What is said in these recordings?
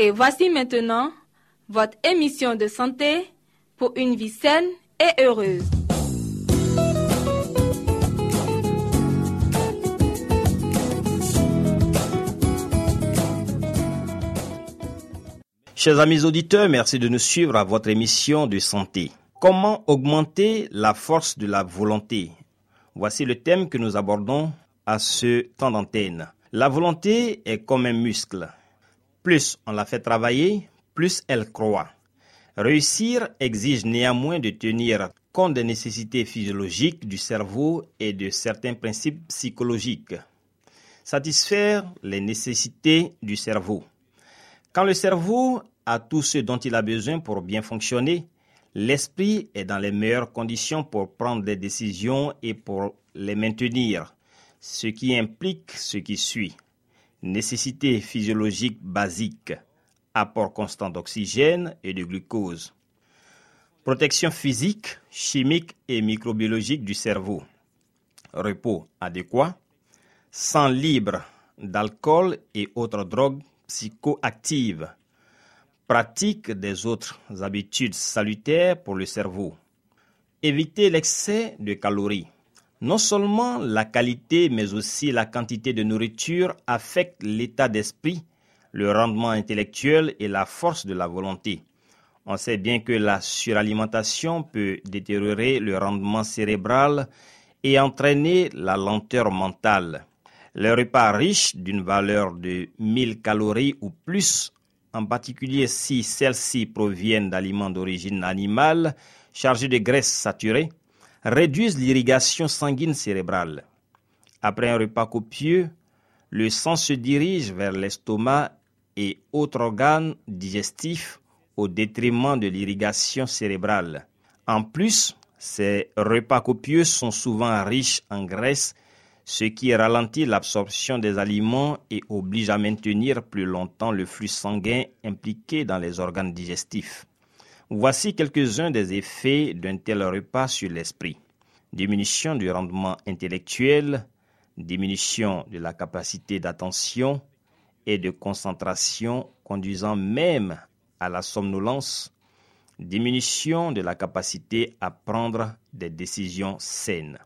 Et voici maintenant votre émission de santé pour une vie saine et heureuse. Chers amis auditeurs, merci de nous suivre à votre émission de santé. Comment augmenter la force de la volonté? Voici le thème que nous abordons à ce temps d'antenne. La volonté est comme un muscle. Plus on la fait travailler, plus elle croît. Réussir exige néanmoins de tenir compte des nécessités physiologiques du cerveau et de certains principes psychologiques. Satisfaire les nécessités du cerveau. Quand le cerveau a tout ce dont il a besoin pour bien fonctionner, l'esprit est dans les meilleures conditions pour prendre des décisions et pour les maintenir, ce qui implique ce qui suit. Nécessité physiologique basique, apport constant d'oxygène et de glucose. Protection physique, chimique et microbiologique du cerveau. Repos adéquat. Sang libre d'alcool et autres drogues psychoactives. Pratique des autres habitudes salutaires pour le cerveau. Éviter l'excès de calories. Non seulement la qualité mais aussi la quantité de nourriture affectent l'état d'esprit, le rendement intellectuel et la force de la volonté. On sait bien que la suralimentation peut détériorer le rendement cérébral et entraîner la lenteur mentale. Les repas riches d'une valeur de 1000 calories ou plus, en particulier si celles-ci proviennent d'aliments d'origine animale chargés de graisses saturées, réduisent l'irrigation sanguine cérébrale. Après un repas copieux, le sang se dirige vers l'estomac et autres organes digestifs au détriment de l'irrigation cérébrale. En plus, ces repas copieux sont souvent riches en graisse, ce qui ralentit l'absorption des aliments et oblige à maintenir plus longtemps le flux sanguin impliqué dans les organes digestifs. Voici quelques-uns des effets d'un tel repas sur l'esprit. Diminution du rendement intellectuel, diminution de la capacité d'attention et de concentration conduisant même à la somnolence, diminution de la capacité à prendre des décisions saines.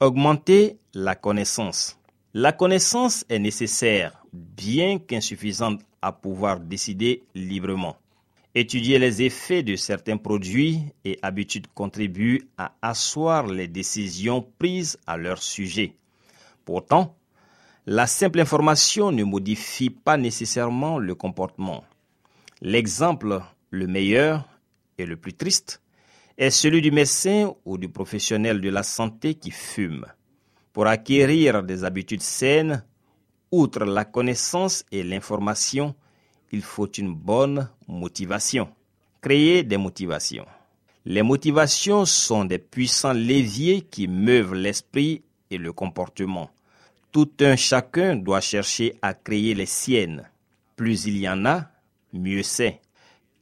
Augmenter la connaissance. La connaissance est nécessaire, bien qu'insuffisante à pouvoir décider librement. Étudier les effets de certains produits et habitudes contribue à asseoir les décisions prises à leur sujet. Pourtant, la simple information ne modifie pas nécessairement le comportement. L'exemple le meilleur et le plus triste est celui du médecin ou du professionnel de la santé qui fume. Pour acquérir des habitudes saines, outre la connaissance et l'information, il faut une bonne motivation. Créer des motivations. Les motivations sont des puissants leviers qui meuvent l'esprit et le comportement. Tout un chacun doit chercher à créer les siennes. Plus il y en a, mieux c'est.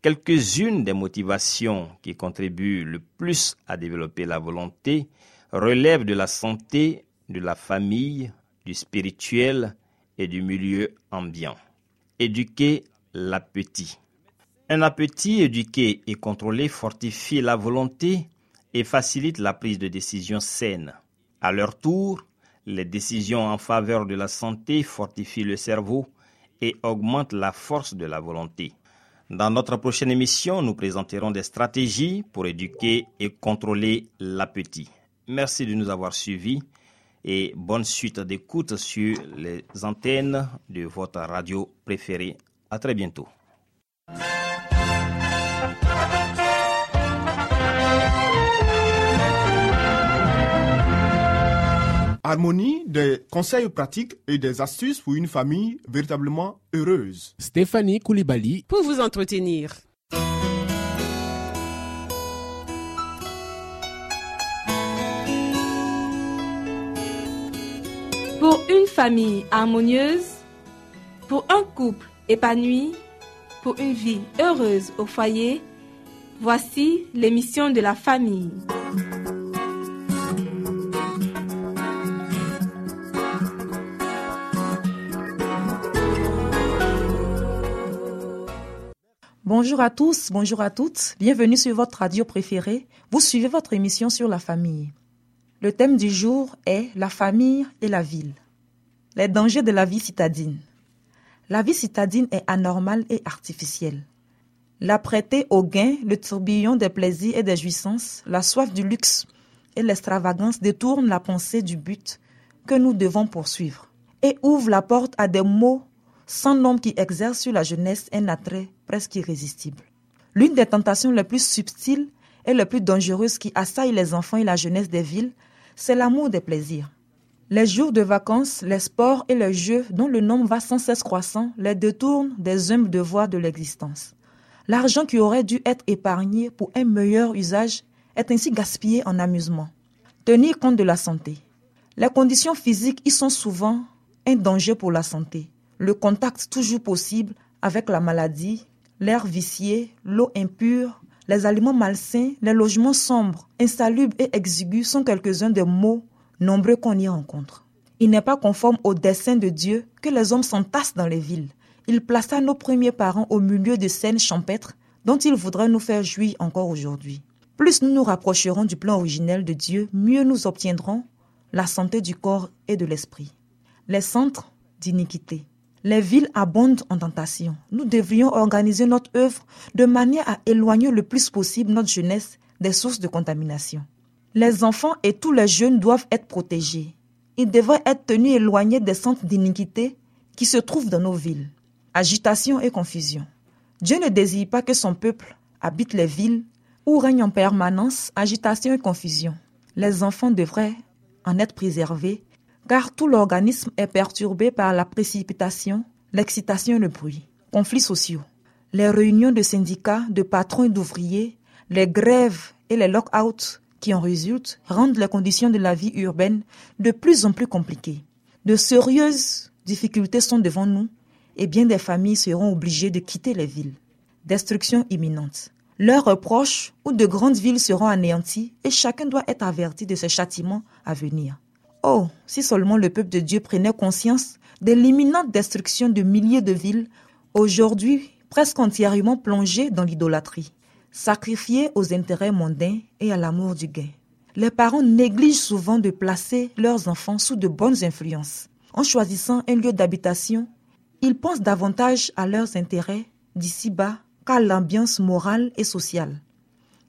Quelques-unes des motivations qui contribuent le plus à développer la volonté relèvent de la santé, de la famille, du spirituel et du milieu ambiant. Éduquer l'appétit. Un appétit éduqué et contrôlé fortifie la volonté et facilite la prise de décisions saines. À leur tour, les décisions en faveur de la santé fortifient le cerveau et augmentent la force de la volonté. Dans notre prochaine émission, nous présenterons des stratégies pour éduquer et contrôler l'appétit. Merci de nous avoir suivis et bonne suite d'écoute sur les antennes de votre radio préférée. À très bientôt. Harmonie, des conseils pratiques et des astuces pour une famille véritablement heureuse. Stéphanie Koulibaly pour vous entretenir. Pour une famille harmonieuse, pour un couple épanoui, pour une vie heureuse au foyer, voici l'émission de la famille. Bonjour à tous, bonjour à toutes, bienvenue sur votre radio préférée. Vous suivez votre émission sur la famille. Le thème du jour est la famille et la ville. Les dangers de la vie citadine. La vie citadine est anormale et artificielle. La prêter au gain, le tourbillon des plaisirs et des jouissances, la soif du luxe et l'extravagance détournent la pensée du but que nous devons poursuivre et ouvrent la porte à des maux sans nombre qui exercent sur la jeunesse un attrait presque irrésistible. L'une des tentations les plus subtiles et les plus dangereuses qui assaillent les enfants et la jeunesse des villes, c'est l'amour des plaisirs. Les jours de vacances, les sports et les jeux dont le nombre va sans cesse croissant les détournent des humbles devoirs de l'existence. L'argent qui aurait dû être épargné pour un meilleur usage est ainsi gaspillé en amusement. Tenir compte de la santé. Les conditions physiques y sont souvent un danger pour la santé le contact toujours possible avec la maladie, l'air vicié, l'eau impure, les aliments malsains, les logements sombres, insalubres et exigus sont quelques-uns des mots nombreux qu'on y rencontre. Il n'est pas conforme au dessein de Dieu que les hommes s'entassent dans les villes. Il plaça nos premiers parents au milieu de scènes champêtres dont il voudrait nous faire jouir encore aujourd'hui. Plus nous nous rapprocherons du plan originel de Dieu, mieux nous obtiendrons la santé du corps et de l'esprit. Les centres d'iniquité. Les villes abondent en tentation. Nous devrions organiser notre œuvre de manière à éloigner le plus possible notre jeunesse des sources de contamination. Les enfants et tous les jeunes doivent être protégés. Ils devraient être tenus éloignés des centres d'iniquité qui se trouvent dans nos villes. Agitation et confusion. Dieu ne désire pas que son peuple habite les villes où règne en permanence agitation et confusion. Les enfants devraient en être préservés car tout l'organisme est perturbé par la précipitation, l'excitation et le bruit. Conflits sociaux. Les réunions de syndicats, de patrons et d'ouvriers, les grèves et les lock-outs qui en résultent rendent les conditions de la vie urbaine de plus en plus compliquées. De sérieuses difficultés sont devant nous et bien des familles seront obligées de quitter les villes. Destruction imminente. Leurs proches ou de grandes villes seront anéanties et chacun doit être averti de ce châtiment à venir. Oh, si seulement le peuple de Dieu prenait conscience de l'imminente destruction de milliers de villes, aujourd'hui presque entièrement plongées dans l'idolâtrie, sacrifiées aux intérêts mondains et à l'amour du gain. Les parents négligent souvent de placer leurs enfants sous de bonnes influences. En choisissant un lieu d'habitation, ils pensent davantage à leurs intérêts d'ici-bas qu'à l'ambiance morale et sociale.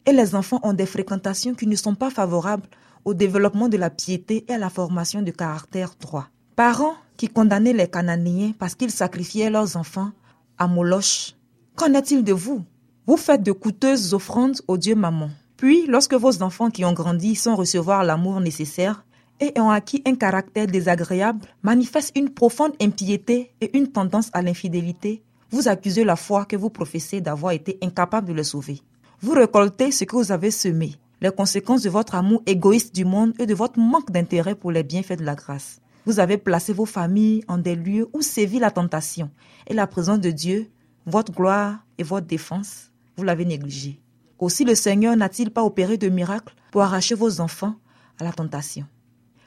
Et les enfants ont des fréquentations qui ne sont pas favorables au développement de la piété et à la formation de caractère droit. Parents qui condamnaient les Cananéens parce qu'ils sacrifiaient leurs enfants à Moloch. Qu'en est-il de vous? Vous faites de coûteuses offrandes au Dieu Maman. Puis, lorsque vos enfants qui ont grandi sans recevoir l'amour nécessaire et ont acquis un caractère désagréable, manifestent une profonde impiété et une tendance à l'infidélité, vous accusez la foi que vous professez d'avoir été incapable de le sauver. Vous récoltez ce que vous avez semé les conséquences de votre amour égoïste du monde et de votre manque d'intérêt pour les bienfaits de la grâce. Vous avez placé vos familles en des lieux où sévit la tentation et la présence de Dieu, votre gloire et votre défense, vous l'avez négligé. Aussi le Seigneur n'a-t-il pas opéré de miracles pour arracher vos enfants à la tentation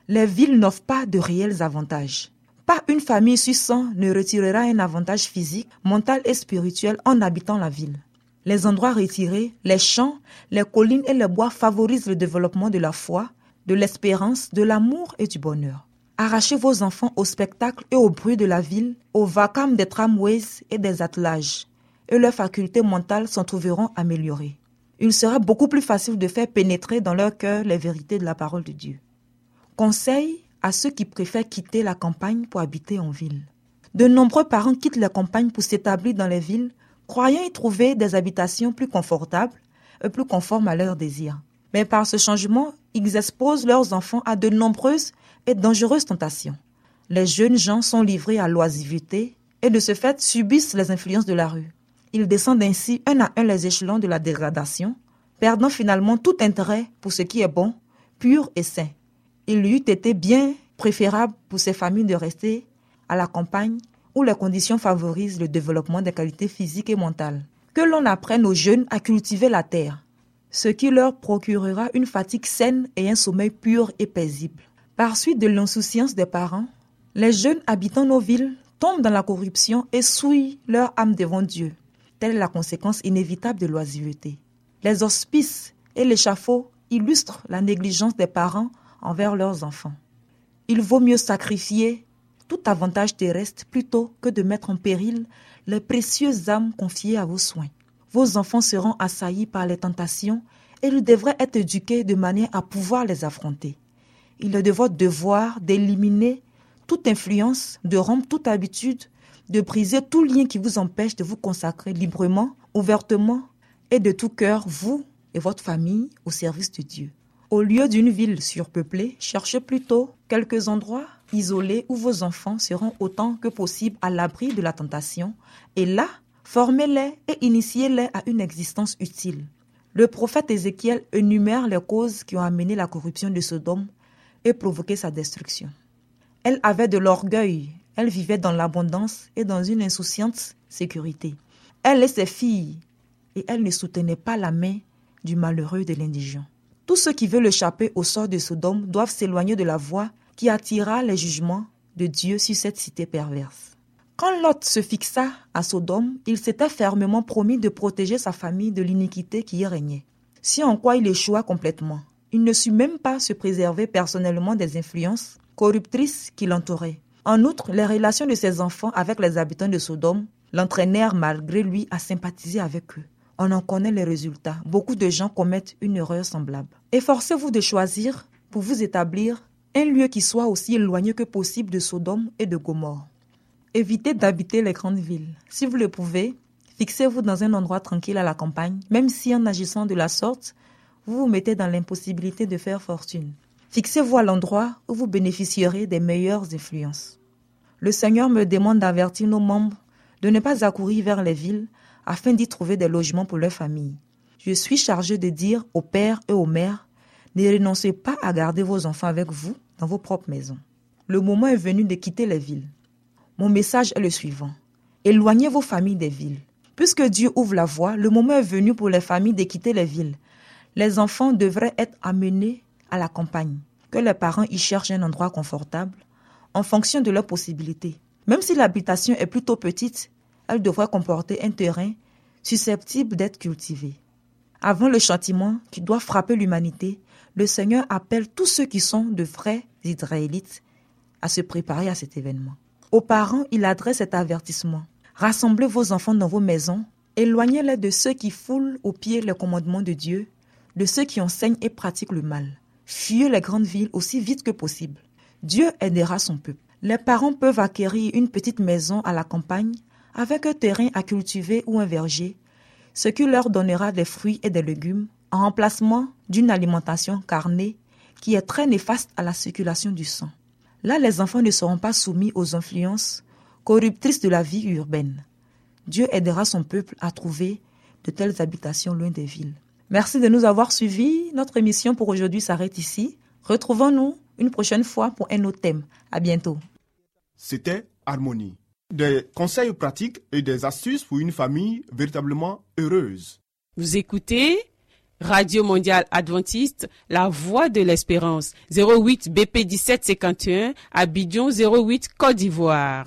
Les villes n'offrent pas de réels avantages. Pas une famille sur ne retirera un avantage physique, mental et spirituel en habitant la ville. Les endroits retirés, les champs, les collines et les bois favorisent le développement de la foi, de l'espérance, de l'amour et du bonheur. Arrachez vos enfants au spectacle et au bruit de la ville, au vacarme des tramways et des attelages. Et leurs facultés mentales s'en trouveront améliorées. Il sera beaucoup plus facile de faire pénétrer dans leur cœur les vérités de la parole de Dieu. Conseil à ceux qui préfèrent quitter la campagne pour habiter en ville. De nombreux parents quittent la campagne pour s'établir dans les villes, croyant y trouver des habitations plus confortables et plus conformes à leurs désirs. Mais par ce changement, ils exposent leurs enfants à de nombreuses et dangereuses tentations. Les jeunes gens sont livrés à l'oisiveté et de ce fait subissent les influences de la rue. Ils descendent ainsi un à un les échelons de la dégradation, perdant finalement tout intérêt pour ce qui est bon, pur et sain il lui eût été bien préférable pour ces familles de rester à la campagne où les conditions favorisent le développement des qualités physiques et mentales. Que l'on apprenne aux jeunes à cultiver la terre, ce qui leur procurera une fatigue saine et un sommeil pur et paisible. Par suite de l'insouciance des parents, les jeunes habitant nos villes tombent dans la corruption et souillent leur âme devant Dieu. La conséquence inévitable de l'oisiveté. Les hospices et l'échafaud illustrent la négligence des parents envers leurs enfants. Il vaut mieux sacrifier tout avantage terrestre plutôt que de mettre en péril les précieuses âmes confiées à vos soins. Vos enfants seront assaillis par les tentations et ils devraient être éduqués de manière à pouvoir les affronter. Il est de votre devoir d'éliminer toute influence, de rompre toute habitude, de briser tout lien qui vous empêche de vous consacrer librement, ouvertement et de tout cœur, vous et votre famille, au service de Dieu. Au lieu d'une ville surpeuplée, cherchez plutôt quelques endroits isolés où vos enfants seront autant que possible à l'abri de la tentation, et là, formez-les et initiez-les à une existence utile. Le prophète Ézéchiel énumère les causes qui ont amené la corruption de Sodome et provoqué sa destruction. Elle avait de l'orgueil, elle vivait dans l'abondance et dans une insouciante sécurité. Elle et ses filles, et elle ne soutenait pas la main du malheureux de l'indigent. Tous ceux qui veulent échapper au sort de Sodome doivent s'éloigner de la voie qui attira les jugements de Dieu sur cette cité perverse. Quand Lot se fixa à Sodome, il s'était fermement promis de protéger sa famille de l'iniquité qui y régnait. Si en quoi il échoua complètement, il ne sut même pas se préserver personnellement des influences corruptrices qui l'entouraient. En outre, les relations de ses enfants avec les habitants de Sodome l'entraînèrent malgré lui à sympathiser avec eux on en connaît les résultats. Beaucoup de gens commettent une erreur semblable. Efforcez-vous de choisir pour vous établir un lieu qui soit aussi éloigné que possible de Sodome et de Gomorre. Évitez d'habiter les grandes villes. Si vous le pouvez, fixez-vous dans un endroit tranquille à la campagne, même si en agissant de la sorte, vous vous mettez dans l'impossibilité de faire fortune. Fixez-vous à l'endroit où vous bénéficierez des meilleures influences. Le Seigneur me demande d'avertir nos membres de ne pas accourir vers les villes afin d'y trouver des logements pour leur famille. Je suis chargé de dire aux pères et aux mères, ne renoncez pas à garder vos enfants avec vous dans vos propres maisons. Le moment est venu de quitter les villes. Mon message est le suivant. Éloignez vos familles des villes. Puisque Dieu ouvre la voie, le moment est venu pour les familles de quitter les villes. Les enfants devraient être amenés à la campagne, que les parents y cherchent un endroit confortable, en fonction de leurs possibilités. Même si l'habitation est plutôt petite, elle devrait comporter un terrain susceptible d'être cultivé. Avant le châtiment qui doit frapper l'humanité, le Seigneur appelle tous ceux qui sont de vrais Israélites à se préparer à cet événement. Aux parents, il adresse cet avertissement. Rassemblez vos enfants dans vos maisons, éloignez-les de ceux qui foulent aux pieds les commandements de Dieu, de ceux qui enseignent et pratiquent le mal. Fuyez les grandes villes aussi vite que possible. Dieu aidera son peuple. Les parents peuvent acquérir une petite maison à la campagne avec un terrain à cultiver ou un verger, ce qui leur donnera des fruits et des légumes en remplacement d'une alimentation carnée qui est très néfaste à la circulation du sang. Là, les enfants ne seront pas soumis aux influences corruptrices de la vie urbaine. Dieu aidera son peuple à trouver de telles habitations loin des villes. Merci de nous avoir suivis. Notre émission pour aujourd'hui s'arrête ici. Retrouvons-nous une prochaine fois pour un autre thème. À bientôt. C'était Harmonie des conseils pratiques et des astuces pour une famille véritablement heureuse. Vous écoutez Radio Mondiale Adventiste, La Voix de l'Espérance, 08 BP 1751, Abidjan 08 Côte d'Ivoire.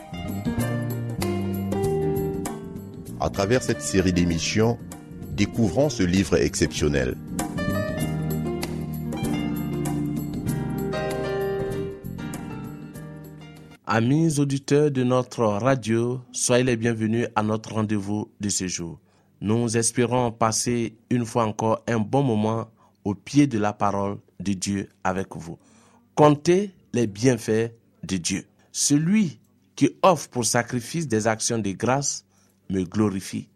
À travers cette série d'émissions, découvrons ce livre exceptionnel. Amis auditeurs de notre radio, soyez les bienvenus à notre rendez-vous de ce jour. Nous espérons passer une fois encore un bon moment au pied de la parole de Dieu avec vous. Comptez les bienfaits de Dieu. Celui qui offre pour sacrifice des actions de grâce me glorifie.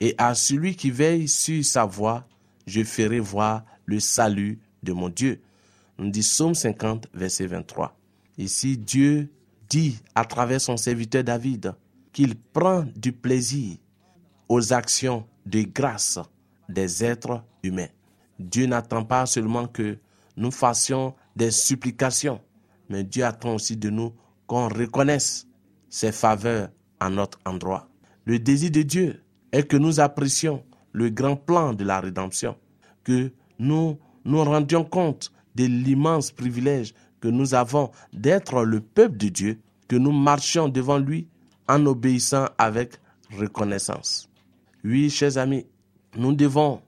Et à celui qui veille sur sa voie, je ferai voir le salut de mon Dieu. Nous dit Psaume 50, verset 23. Ici, Dieu dit à travers son serviteur David qu'il prend du plaisir aux actions de grâce des êtres humains. Dieu n'attend pas seulement que nous fassions des supplications, mais Dieu attend aussi de nous qu'on reconnaisse ses faveurs à notre endroit. Le désir de Dieu est que nous apprécions le grand plan de la rédemption, que nous nous rendions compte de l'immense privilège que nous avons d'être le peuple de Dieu, que nous marchions devant lui en obéissant avec reconnaissance. Oui, chers amis, nous devons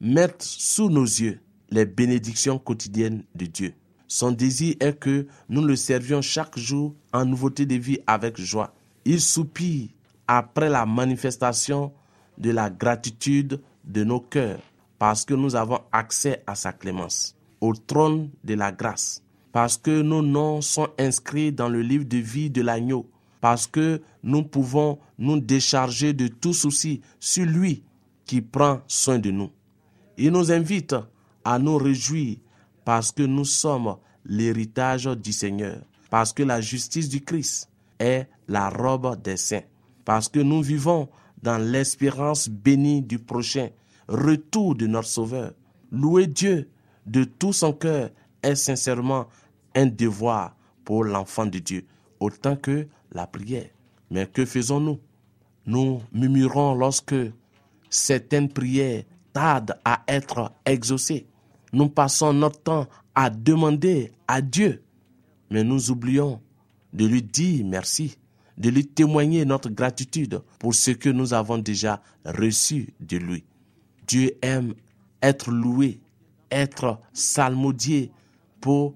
mettre sous nos yeux les bénédictions quotidiennes de Dieu. Son désir est que nous le servions chaque jour en nouveauté de vie avec joie. Il soupire après la manifestation de la gratitude de nos cœurs parce que nous avons accès à sa clémence, au trône de la grâce parce que nos noms sont inscrits dans le livre de vie de l'agneau, parce que nous pouvons nous décharger de tout souci sur lui qui prend soin de nous. Il nous invite à nous réjouir parce que nous sommes l'héritage du Seigneur, parce que la justice du Christ est la robe des saints, parce que nous vivons dans l'espérance bénie du prochain retour de notre Sauveur. Louer Dieu de tout son cœur est sincèrement un devoir pour l'enfant de Dieu, autant que la prière. Mais que faisons-nous? Nous murmurons lorsque certaines prières tardent à être exaucées. Nous passons notre temps à demander à Dieu, mais nous oublions de lui dire merci, de lui témoigner notre gratitude pour ce que nous avons déjà reçu de lui. Dieu aime être loué, être salmodié pour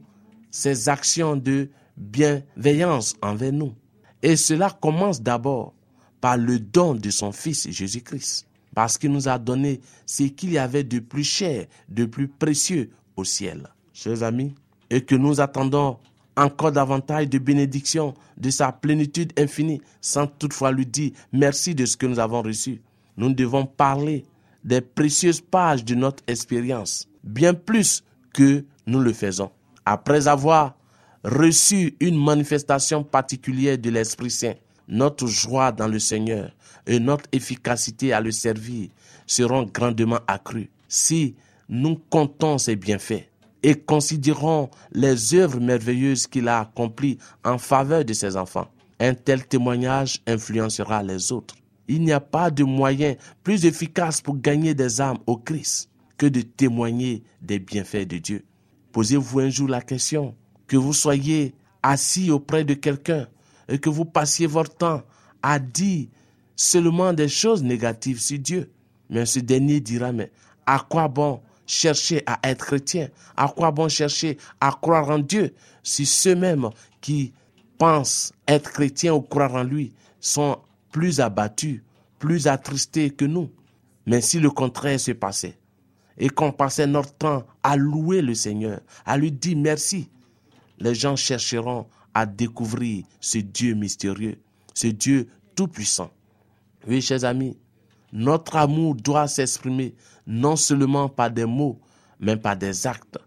ses actions de bienveillance envers nous. Et cela commence d'abord par le don de son Fils Jésus-Christ, parce qu'il nous a donné ce qu'il y avait de plus cher, de plus précieux au ciel. Chers amis, et que nous attendons encore davantage de bénédictions de sa plénitude infinie, sans toutefois lui dire merci de ce que nous avons reçu. Nous devons parler des précieuses pages de notre expérience, bien plus que nous le faisons après avoir reçu une manifestation particulière de l'Esprit Saint, notre joie dans le Seigneur et notre efficacité à le servir seront grandement accrues si nous comptons ses bienfaits et considérons les œuvres merveilleuses qu'il a accomplies en faveur de ses enfants. Un tel témoignage influencera les autres. Il n'y a pas de moyen plus efficace pour gagner des âmes au Christ que de témoigner des bienfaits de Dieu. Posez-vous un jour la question, que vous soyez assis auprès de quelqu'un et que vous passiez votre temps à dire seulement des choses négatives sur Dieu. Mais ce dernier dira, mais à quoi bon chercher à être chrétien À quoi bon chercher à croire en Dieu si ceux-mêmes qui pensent être chrétiens ou croire en lui sont plus abattus, plus attristés que nous? Mais si le contraire se passait, et qu'on passait notre temps à louer le Seigneur, à lui dire merci, les gens chercheront à découvrir ce Dieu mystérieux, ce Dieu tout-puissant. Oui, chers amis, notre amour doit s'exprimer non seulement par des mots, mais par des actes,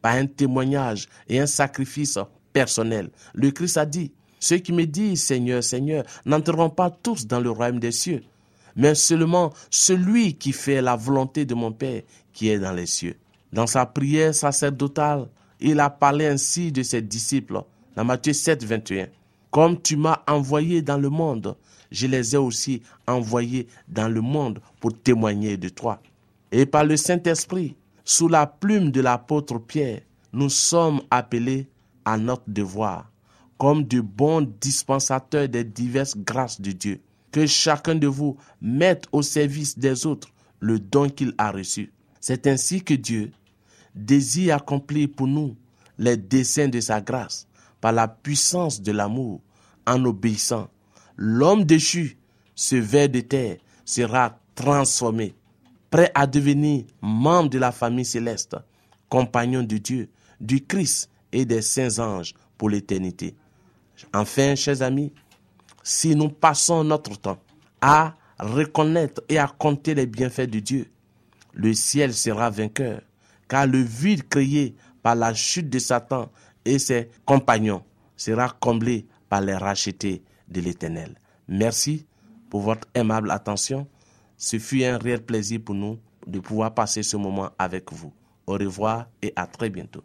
par un témoignage et un sacrifice personnel. Le Christ a dit, ceux qui me disent Seigneur, Seigneur, n'entreront pas tous dans le royaume des cieux, mais seulement celui qui fait la volonté de mon Père qui est dans les cieux. Dans sa prière sacerdotale, il a parlé ainsi de ses disciples dans Matthieu 7, 21. Comme tu m'as envoyé dans le monde, je les ai aussi envoyés dans le monde pour témoigner de toi. Et par le Saint-Esprit, sous la plume de l'apôtre Pierre, nous sommes appelés à notre devoir, comme de bons dispensateurs des diverses grâces de Dieu. Que chacun de vous mette au service des autres le don qu'il a reçu. C'est ainsi que Dieu désire accomplir pour nous les desseins de sa grâce par la puissance de l'amour en obéissant. L'homme déchu, ce ver de terre, sera transformé, prêt à devenir membre de la famille céleste, compagnon de Dieu, du Christ et des saints anges pour l'éternité. Enfin, chers amis, si nous passons notre temps à reconnaître et à compter les bienfaits de Dieu, le ciel sera vainqueur, car le vide créé par la chute de Satan et ses compagnons sera comblé par les rachetés de l'Éternel. Merci pour votre aimable attention. Ce fut un réel plaisir pour nous de pouvoir passer ce moment avec vous. Au revoir et à très bientôt.